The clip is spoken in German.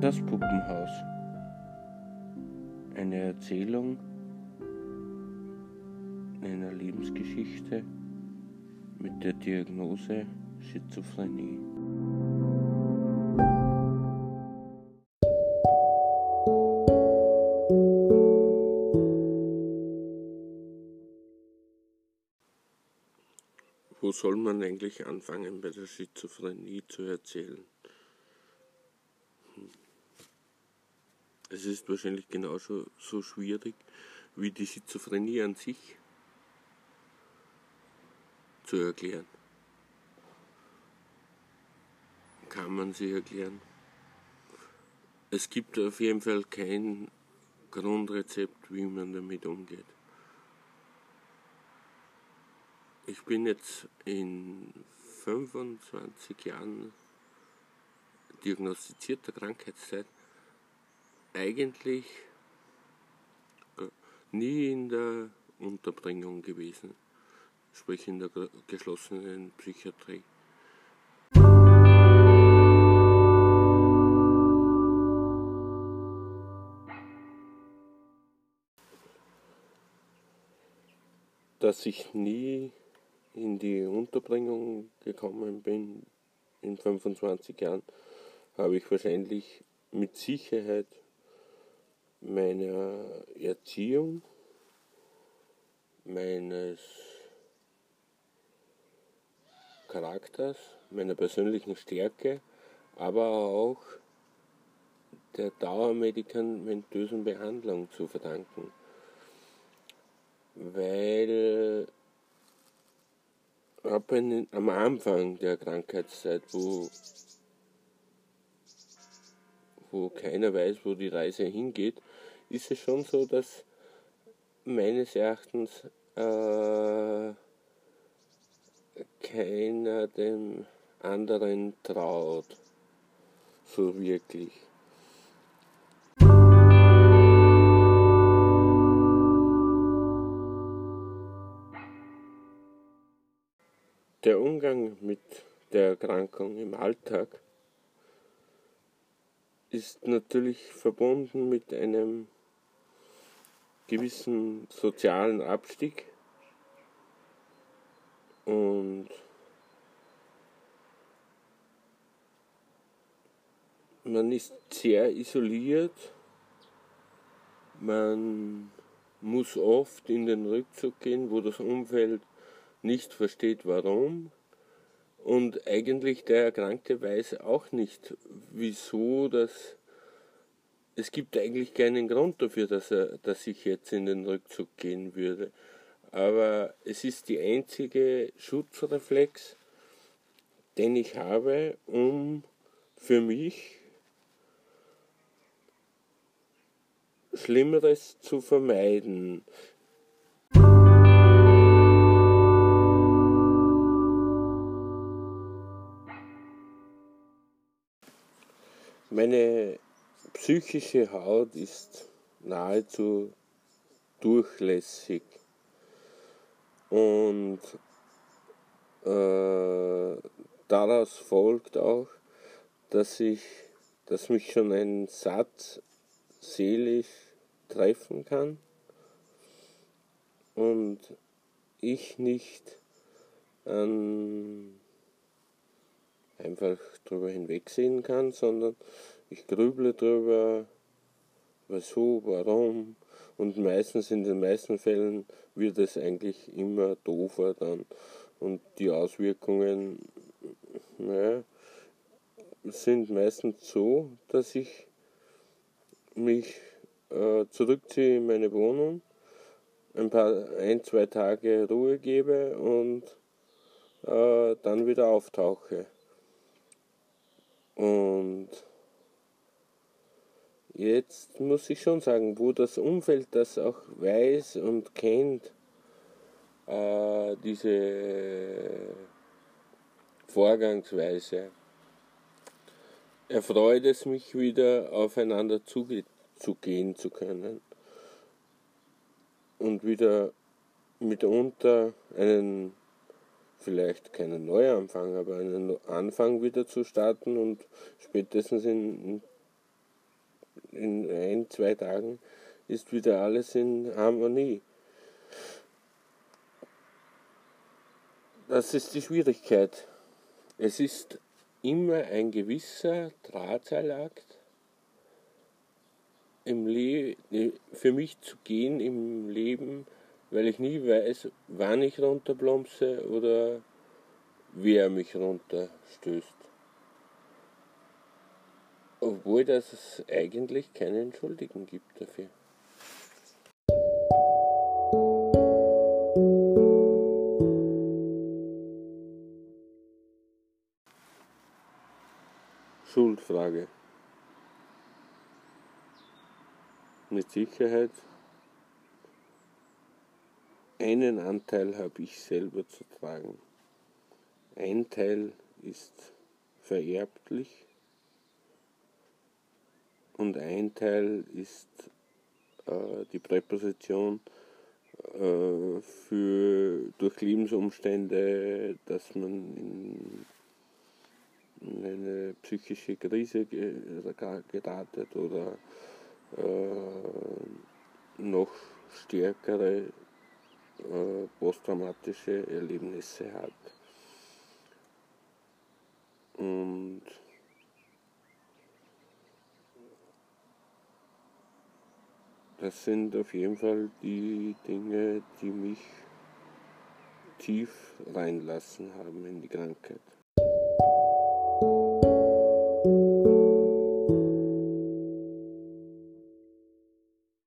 Das Puppenhaus. Eine Erzählung einer Lebensgeschichte mit der Diagnose Schizophrenie. Wo soll man eigentlich anfangen bei der Schizophrenie zu erzählen? Es ist wahrscheinlich genauso so schwierig wie die Schizophrenie an sich zu erklären. Kann man sie erklären? Es gibt auf jeden Fall kein Grundrezept, wie man damit umgeht. Ich bin jetzt in 25 Jahren diagnostizierter Krankheitszeit eigentlich äh, nie in der Unterbringung gewesen, sprich in der geschlossenen Psychiatrie. Dass ich nie in die Unterbringung gekommen bin in 25 Jahren, habe ich wahrscheinlich mit Sicherheit meiner Erziehung, meines Charakters, meiner persönlichen Stärke, aber auch der dauermedikamentösen Behandlung zu verdanken. Weil ab am Anfang der Krankheitszeit, wo, wo keiner weiß, wo die Reise hingeht, ist es schon so, dass meines Erachtens äh, keiner dem anderen traut, so wirklich. Der Umgang mit der Erkrankung im Alltag ist natürlich verbunden mit einem gewissen sozialen Abstieg. Und man ist sehr isoliert, man muss oft in den Rückzug gehen, wo das Umfeld nicht versteht, warum. Und eigentlich der Erkrankte weiß auch nicht, wieso das es gibt eigentlich keinen Grund dafür, dass, er, dass ich jetzt in den Rückzug gehen würde. Aber es ist die einzige Schutzreflex, den ich habe, um für mich Schlimmeres zu vermeiden. Meine psychische Haut ist nahezu durchlässig. Und äh, daraus folgt auch, dass ich, dass mich schon ein Satz seelisch treffen kann und ich nicht an einfach drüber hinwegsehen kann, sondern ich grüble drüber, wieso, warum. Und meistens, in den meisten Fällen, wird es eigentlich immer doofer dann. Und die Auswirkungen naja, sind meistens so, dass ich mich äh, zurückziehe in meine Wohnung, ein paar, ein, zwei Tage Ruhe gebe und äh, dann wieder auftauche. Und Jetzt muss ich schon sagen, wo das Umfeld das auch weiß und kennt, äh, diese Vorgangsweise, erfreut es mich wieder, aufeinander zugehen zu können und wieder mitunter einen, vielleicht keinen Neuanfang, aber einen Anfang wieder zu starten und spätestens in in ein, zwei Tagen ist wieder alles in Harmonie. Das ist die Schwierigkeit. Es ist immer ein gewisser Drahtseilakt im Le für mich zu gehen im Leben, weil ich nie weiß, wann ich runterplumpse oder wer mich runterstößt. Obwohl das eigentlich keinen Schuldigen gibt dafür. Schuldfrage. Mit Sicherheit einen Anteil habe ich selber zu tragen. Ein Teil ist vererblich und ein Teil ist äh, die Präposition äh, für durch Lebensumstände, dass man in, in eine psychische Krise geratet oder äh, noch stärkere äh, posttraumatische Erlebnisse hat. Und das sind auf jeden Fall die Dinge, die mich tief reinlassen haben in die Krankheit.